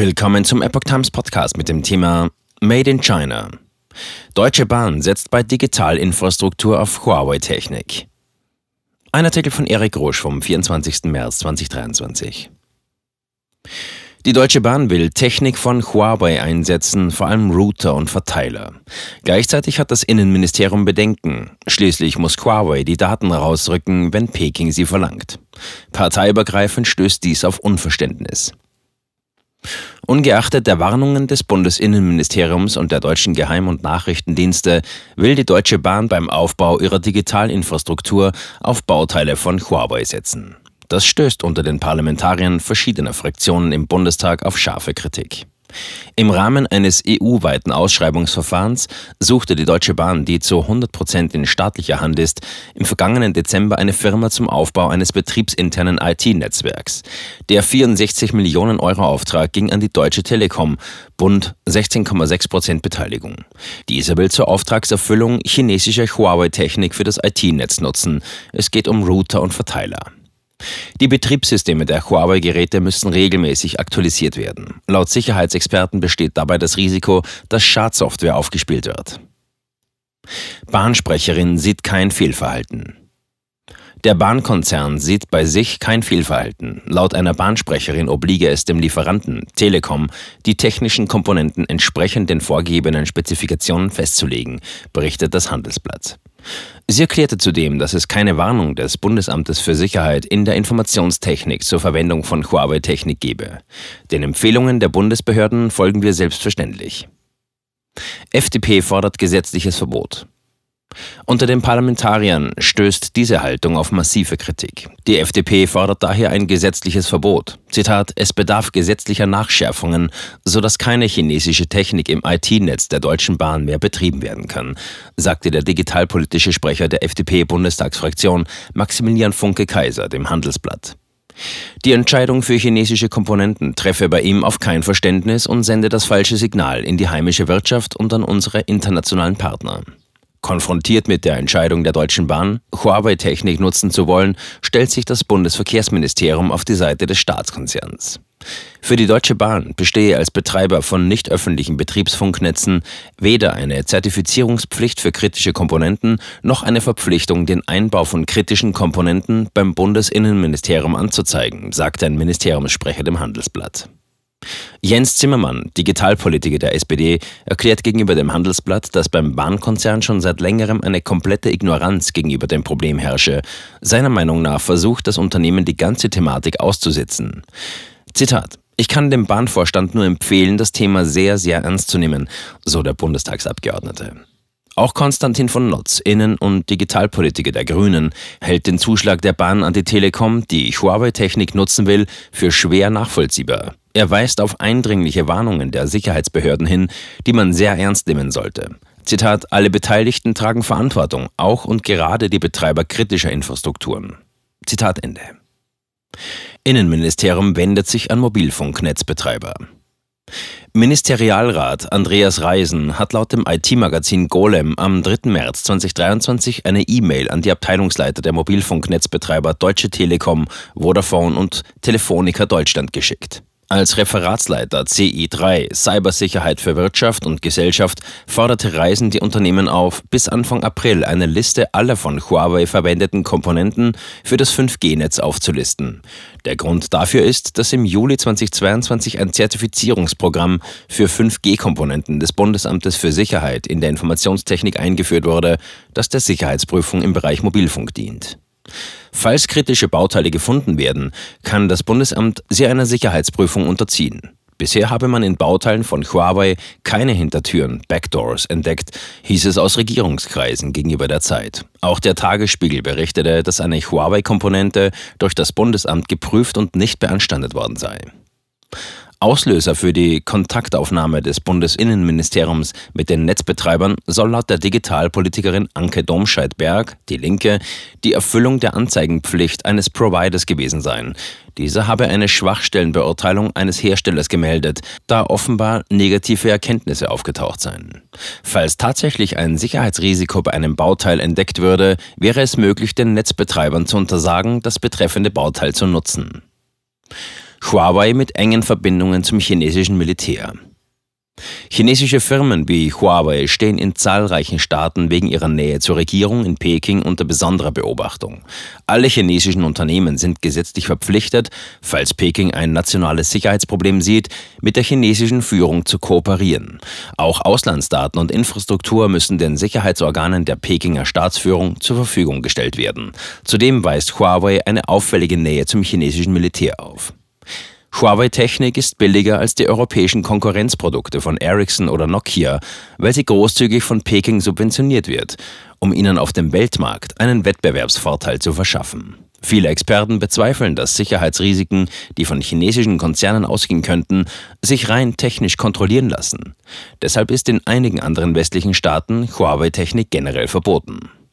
Willkommen zum Epoch Times Podcast mit dem Thema Made in China. Deutsche Bahn setzt bei Digitalinfrastruktur auf Huawei-Technik. Ein Artikel von Erik Rosch vom 24. März 2023. Die Deutsche Bahn will Technik von Huawei einsetzen, vor allem Router und Verteiler. Gleichzeitig hat das Innenministerium Bedenken. Schließlich muss Huawei die Daten rausrücken, wenn Peking sie verlangt. Parteiübergreifend stößt dies auf Unverständnis. Ungeachtet der Warnungen des Bundesinnenministeriums und der deutschen Geheim- und Nachrichtendienste will die Deutsche Bahn beim Aufbau ihrer Digitalinfrastruktur auf Bauteile von Huawei setzen. Das stößt unter den Parlamentariern verschiedener Fraktionen im Bundestag auf scharfe Kritik. Im Rahmen eines EU-weiten Ausschreibungsverfahrens suchte die Deutsche Bahn, die zu 100 Prozent in staatlicher Hand ist, im vergangenen Dezember eine Firma zum Aufbau eines betriebsinternen IT-Netzwerks. Der 64 Millionen Euro Auftrag ging an die Deutsche Telekom, Bund 16,6 Prozent Beteiligung. Dieser will zur Auftragserfüllung chinesischer Huawei-Technik für das IT-Netz nutzen. Es geht um Router und Verteiler. Die Betriebssysteme der Huawei-Geräte müssen regelmäßig aktualisiert werden. Laut Sicherheitsexperten besteht dabei das Risiko, dass Schadsoftware aufgespielt wird. Bahnsprecherin sieht kein Fehlverhalten. Der Bahnkonzern sieht bei sich kein Fehlverhalten. Laut einer Bahnsprecherin obliege es dem Lieferanten Telekom, die technischen Komponenten entsprechend den vorgegebenen Spezifikationen festzulegen, berichtet das Handelsblatt. Sie erklärte zudem, dass es keine Warnung des Bundesamtes für Sicherheit in der Informationstechnik zur Verwendung von Huawei-Technik gebe. Den Empfehlungen der Bundesbehörden folgen wir selbstverständlich. FDP fordert gesetzliches Verbot. Unter den Parlamentariern stößt diese Haltung auf massive Kritik. Die FDP fordert daher ein gesetzliches Verbot. Zitat, es bedarf gesetzlicher Nachschärfungen, sodass keine chinesische Technik im IT-Netz der Deutschen Bahn mehr betrieben werden kann, sagte der digitalpolitische Sprecher der FDP-Bundestagsfraktion Maximilian Funke-Kaiser dem Handelsblatt. Die Entscheidung für chinesische Komponenten treffe bei ihm auf kein Verständnis und sende das falsche Signal in die heimische Wirtschaft und an unsere internationalen Partner. Konfrontiert mit der Entscheidung der Deutschen Bahn, Huawei-Technik nutzen zu wollen, stellt sich das Bundesverkehrsministerium auf die Seite des Staatskonzerns. Für die Deutsche Bahn bestehe als Betreiber von nicht öffentlichen Betriebsfunknetzen weder eine Zertifizierungspflicht für kritische Komponenten noch eine Verpflichtung, den Einbau von kritischen Komponenten beim Bundesinnenministerium anzuzeigen, sagte ein Ministeriumssprecher dem Handelsblatt. Jens Zimmermann, Digitalpolitiker der SPD, erklärt gegenüber dem Handelsblatt, dass beim Bahnkonzern schon seit längerem eine komplette Ignoranz gegenüber dem Problem herrsche. Seiner Meinung nach versucht das Unternehmen die ganze Thematik auszusitzen. Zitat ich kann dem Bahnvorstand nur empfehlen, das Thema sehr, sehr ernst zu nehmen, so der Bundestagsabgeordnete. Auch Konstantin von Notz, Innen- und Digitalpolitiker der Grünen, hält den Zuschlag der Bahn an die Telekom, die Huawei-Technik nutzen will, für schwer nachvollziehbar. Er weist auf eindringliche Warnungen der Sicherheitsbehörden hin, die man sehr ernst nehmen sollte. Zitat, alle Beteiligten tragen Verantwortung, auch und gerade die Betreiber kritischer Infrastrukturen. Zitat Ende. Innenministerium wendet sich an Mobilfunknetzbetreiber. Ministerialrat Andreas Reisen hat laut dem IT-Magazin Golem am 3. März 2023 eine E-Mail an die Abteilungsleiter der Mobilfunknetzbetreiber Deutsche Telekom, Vodafone und Telefonica Deutschland geschickt. Als Referatsleiter CI3 Cybersicherheit für Wirtschaft und Gesellschaft forderte Reisen die Unternehmen auf, bis Anfang April eine Liste aller von Huawei verwendeten Komponenten für das 5G-Netz aufzulisten. Der Grund dafür ist, dass im Juli 2022 ein Zertifizierungsprogramm für 5G-Komponenten des Bundesamtes für Sicherheit in der Informationstechnik eingeführt wurde, das der Sicherheitsprüfung im Bereich Mobilfunk dient. Falls kritische Bauteile gefunden werden, kann das Bundesamt sie einer Sicherheitsprüfung unterziehen. Bisher habe man in Bauteilen von Huawei keine Hintertüren, Backdoors, entdeckt, hieß es aus Regierungskreisen gegenüber der Zeit. Auch der Tagesspiegel berichtete, dass eine Huawei-Komponente durch das Bundesamt geprüft und nicht beanstandet worden sei. Auslöser für die Kontaktaufnahme des Bundesinnenministeriums mit den Netzbetreibern soll laut der Digitalpolitikerin Anke Domscheit-Berg, die Linke, die Erfüllung der Anzeigenpflicht eines Providers gewesen sein. Dieser habe eine Schwachstellenbeurteilung eines Herstellers gemeldet, da offenbar negative Erkenntnisse aufgetaucht seien. Falls tatsächlich ein Sicherheitsrisiko bei einem Bauteil entdeckt würde, wäre es möglich, den Netzbetreibern zu untersagen, das betreffende Bauteil zu nutzen. Huawei mit engen Verbindungen zum chinesischen Militär. Chinesische Firmen wie Huawei stehen in zahlreichen Staaten wegen ihrer Nähe zur Regierung in Peking unter besonderer Beobachtung. Alle chinesischen Unternehmen sind gesetzlich verpflichtet, falls Peking ein nationales Sicherheitsproblem sieht, mit der chinesischen Führung zu kooperieren. Auch Auslandsdaten und Infrastruktur müssen den Sicherheitsorganen der Pekinger Staatsführung zur Verfügung gestellt werden. Zudem weist Huawei eine auffällige Nähe zum chinesischen Militär auf. Huawei-Technik ist billiger als die europäischen Konkurrenzprodukte von Ericsson oder Nokia, weil sie großzügig von Peking subventioniert wird, um ihnen auf dem Weltmarkt einen Wettbewerbsvorteil zu verschaffen. Viele Experten bezweifeln, dass Sicherheitsrisiken, die von chinesischen Konzernen ausgehen könnten, sich rein technisch kontrollieren lassen. Deshalb ist in einigen anderen westlichen Staaten Huawei-Technik generell verboten.